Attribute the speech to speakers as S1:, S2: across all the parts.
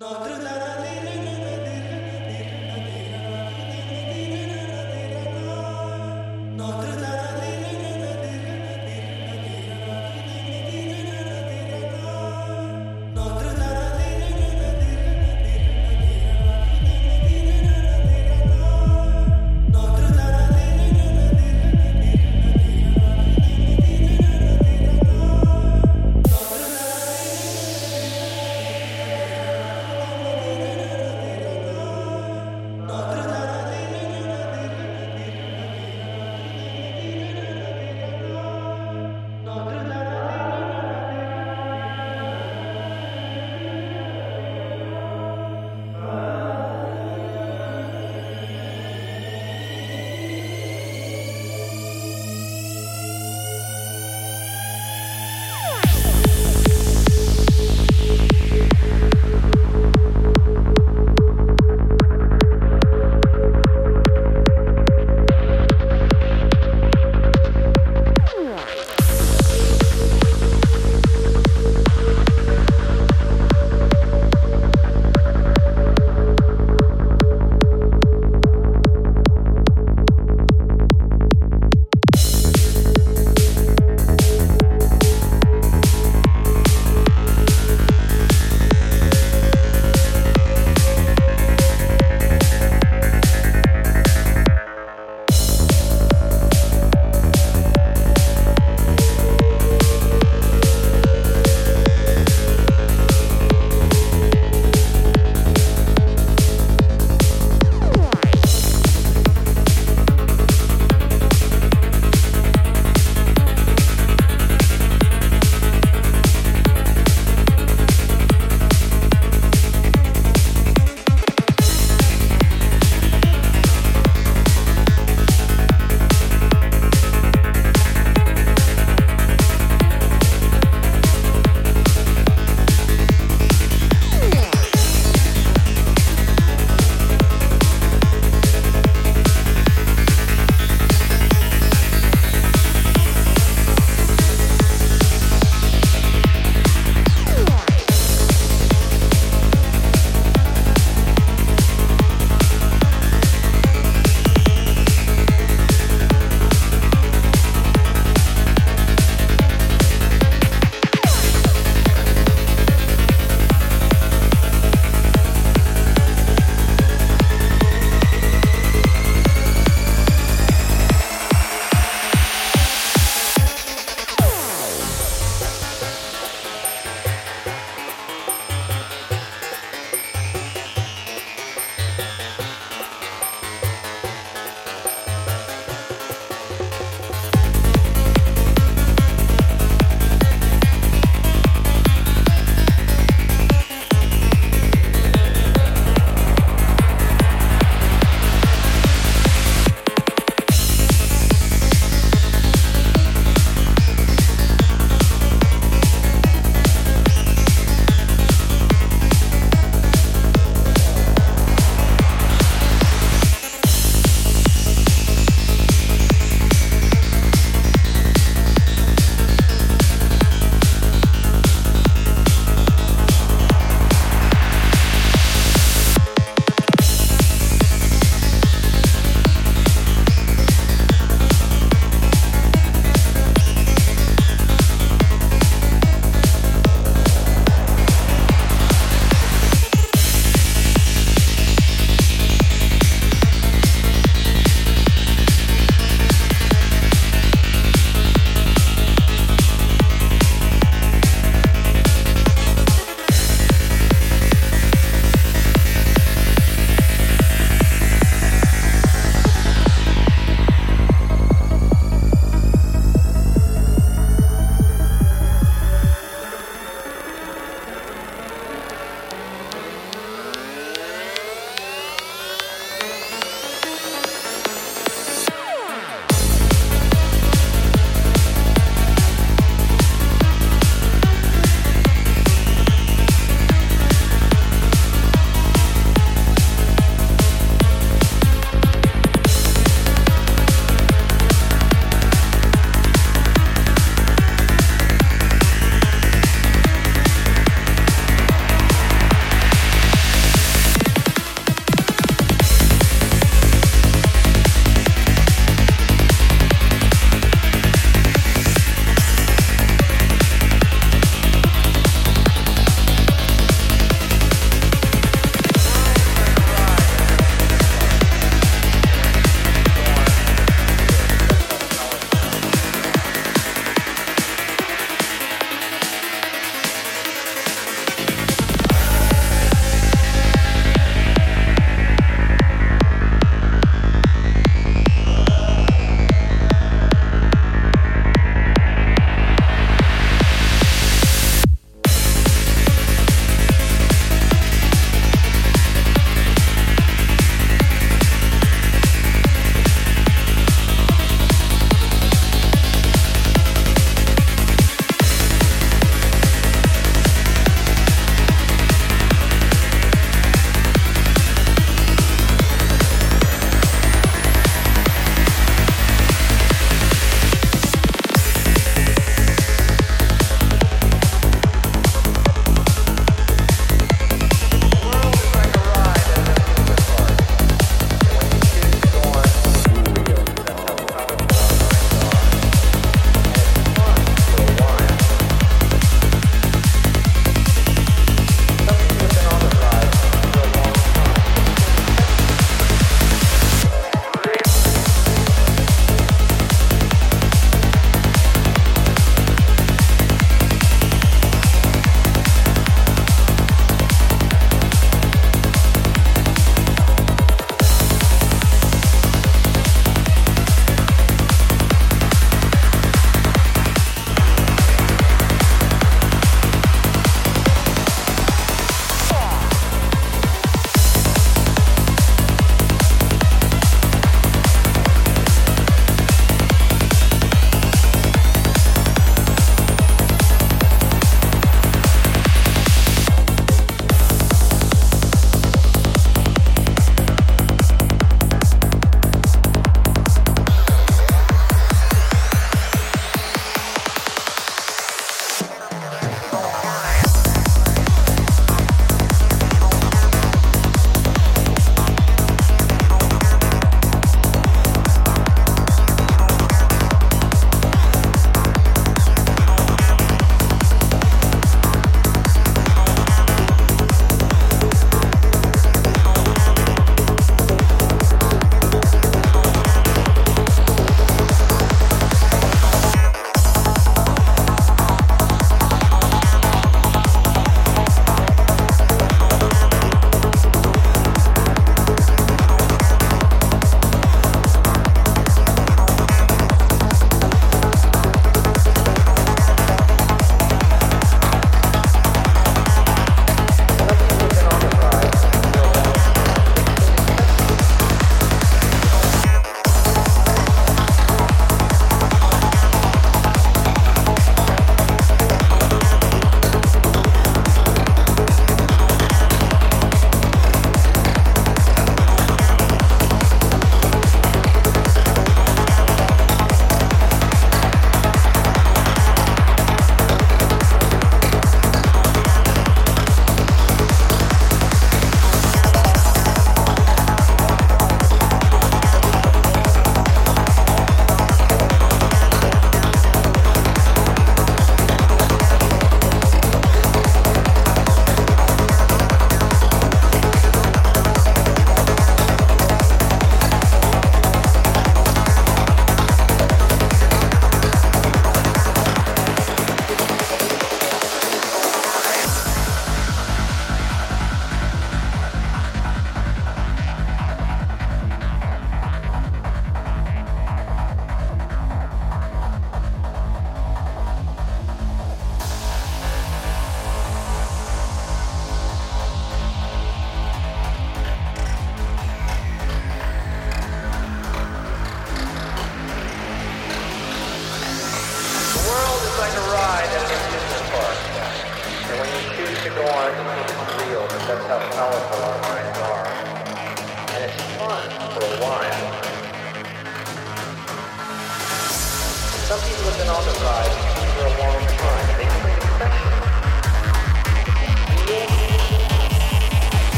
S1: Notre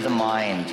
S2: of
S3: the
S4: mind.